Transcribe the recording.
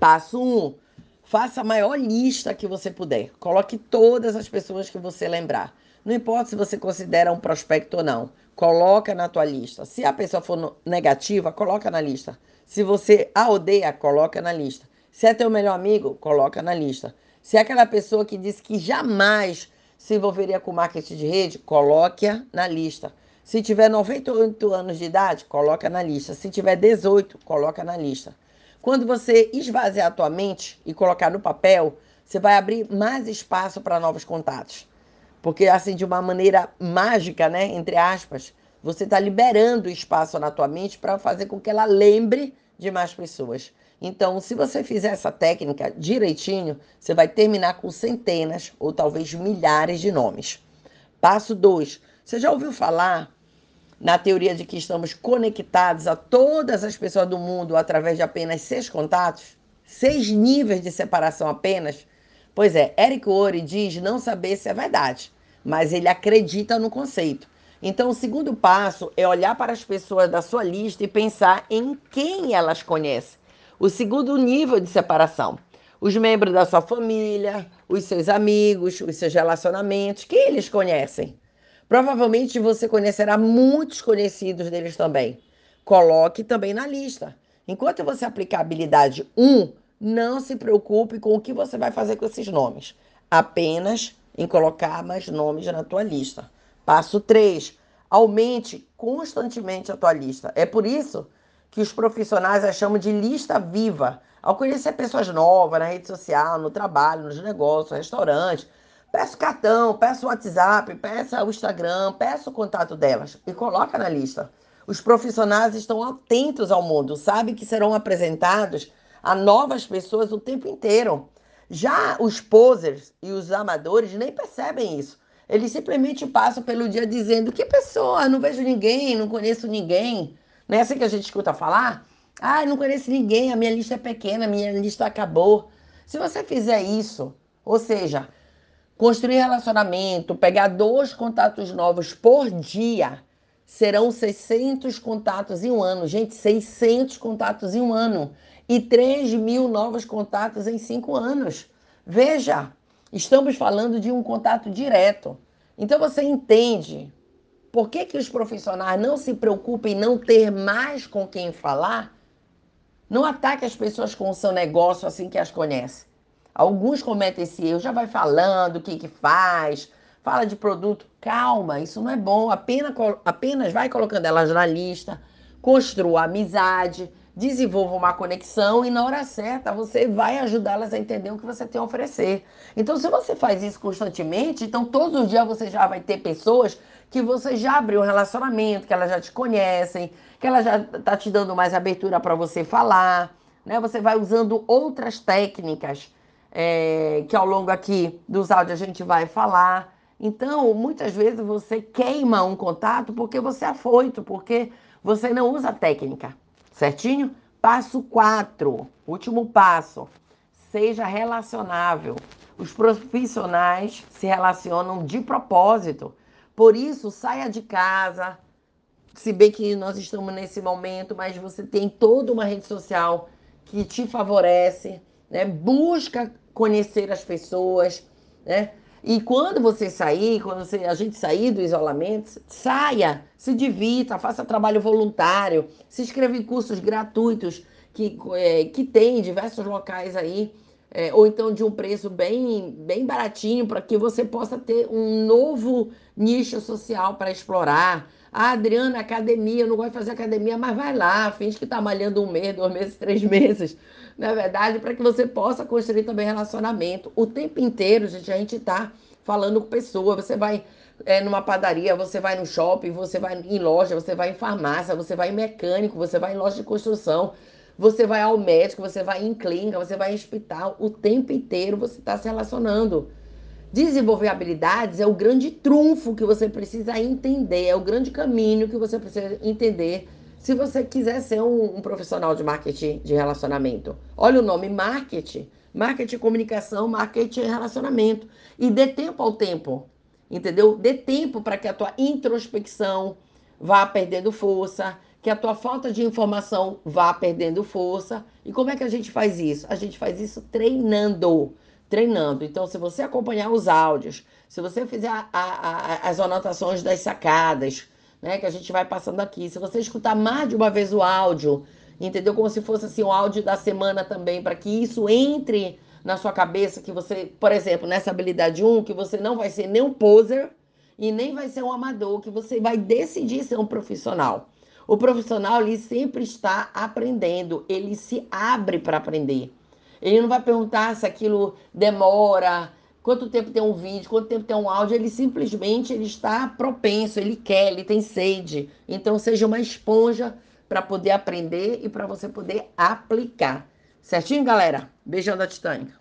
Passo 1. Um, faça a maior lista que você puder. Coloque todas as pessoas que você lembrar. Não importa se você considera um prospecto ou não. Coloca na tua lista. Se a pessoa for negativa, coloca na lista. Se você a odeia, coloca na lista. Se é teu melhor amigo, coloca na lista. Se é aquela pessoa que disse que jamais se envolveria com marketing de rede, coloque-a na lista. Se tiver 98 anos de idade, coloca na lista. Se tiver 18, coloca na lista. Quando você esvaziar a tua mente e colocar no papel, você vai abrir mais espaço para novos contatos. Porque assim, de uma maneira mágica, né, entre aspas, você está liberando espaço na tua mente para fazer com que ela lembre de mais pessoas. Então, se você fizer essa técnica direitinho, você vai terminar com centenas ou talvez milhares de nomes. Passo 2. Você já ouviu falar na teoria de que estamos conectados a todas as pessoas do mundo através de apenas seis contatos, seis níveis de separação apenas. Pois é, Eric Ori diz não saber se é verdade, mas ele acredita no conceito. Então, o segundo passo é olhar para as pessoas da sua lista e pensar em quem elas conhecem. O segundo nível de separação, os membros da sua família, os seus amigos, os seus relacionamentos, quem eles conhecem. Provavelmente você conhecerá muitos conhecidos deles também. Coloque também na lista. Enquanto você aplicar a habilidade 1, não se preocupe com o que você vai fazer com esses nomes. Apenas em colocar mais nomes na tua lista. Passo 3. Aumente constantemente a tua lista. É por isso que os profissionais a chamam de lista viva. Ao conhecer pessoas novas na rede social, no trabalho, nos negócios, restaurantes, Peça o cartão, peça o WhatsApp, peça o Instagram, peça o contato delas e coloca na lista. Os profissionais estão atentos ao mundo, sabem que serão apresentados a novas pessoas o tempo inteiro. Já os posers e os amadores nem percebem isso. Eles simplesmente passam pelo dia dizendo: que pessoa, não vejo ninguém, não conheço ninguém. Não é assim que a gente escuta falar? Ah, não conheço ninguém, a minha lista é pequena, a minha lista acabou. Se você fizer isso, ou seja, Construir relacionamento, pegar dois contatos novos por dia, serão 600 contatos em um ano. Gente, 600 contatos em um ano. E 3 mil novos contatos em cinco anos. Veja, estamos falando de um contato direto. Então você entende por que, que os profissionais não se preocupam em não ter mais com quem falar? Não ataque as pessoas com o seu negócio assim que as conhece. Alguns cometem esse erro, já vai falando o que, que faz, fala de produto. Calma, isso não é bom. Apenas, apenas vai colocando elas na lista, construa amizade, desenvolva uma conexão e na hora certa você vai ajudá-las a entender o que você tem a oferecer. Então, se você faz isso constantemente, então todos os dias você já vai ter pessoas que você já abriu um relacionamento, que elas já te conhecem, que ela já está te dando mais abertura para você falar, né? Você vai usando outras técnicas é, que ao longo aqui dos áudios a gente vai falar. Então, muitas vezes você queima um contato porque você é afoito, porque você não usa técnica, certinho? Passo 4, último passo, seja relacionável. Os profissionais se relacionam de propósito. Por isso, saia de casa. Se bem que nós estamos nesse momento, mas você tem toda uma rede social que te favorece, né? Busca conhecer as pessoas, né? E quando você sair, quando você, a gente sair do isolamento, saia, se divirta, faça trabalho voluntário, se inscreva em cursos gratuitos que, é, que tem em diversos locais aí, é, ou então de um preço bem, bem baratinho, para que você possa ter um novo nicho social para explorar. Ah, Adriana, academia, eu não gosto de fazer academia, mas vai lá, finge que está malhando um mês, dois meses, três meses na verdade, para que você possa construir também relacionamento. O tempo inteiro, gente, a gente está falando com pessoa. Você vai é, numa padaria, você vai no shopping, você vai em loja, você vai em farmácia, você vai em mecânico, você vai em loja de construção, você vai ao médico, você vai em clínica, você vai em hospital. O tempo inteiro você está se relacionando. Desenvolver habilidades é o grande trunfo que você precisa entender, é o grande caminho que você precisa entender se você quiser ser um, um, profissional de marketing de relacionamento, olha o nome marketing, marketing comunicação, marketing relacionamento e dê tempo ao tempo, entendeu? Dê tempo para que a tua introspecção vá perdendo força, que a tua falta de informação vá perdendo força. E como é que a gente faz isso? A gente faz isso treinando. Treinando. Então, se você acompanhar os áudios, se você fizer a, a, a, as anotações das sacadas, né, que a gente vai passando aqui, se você escutar mais de uma vez o áudio, entendeu? Como se fosse assim o áudio da semana também, para que isso entre na sua cabeça, que você, por exemplo, nessa habilidade 1, que você não vai ser nem um poser e nem vai ser um amador, que você vai decidir ser um profissional. O profissional ele sempre está aprendendo, ele se abre para aprender. Ele não vai perguntar se aquilo demora, quanto tempo tem um vídeo, quanto tempo tem um áudio, ele simplesmente ele está propenso, ele quer, ele tem sede. Então seja uma esponja para poder aprender e para você poder aplicar. Certinho, galera? Beijão da Titânica.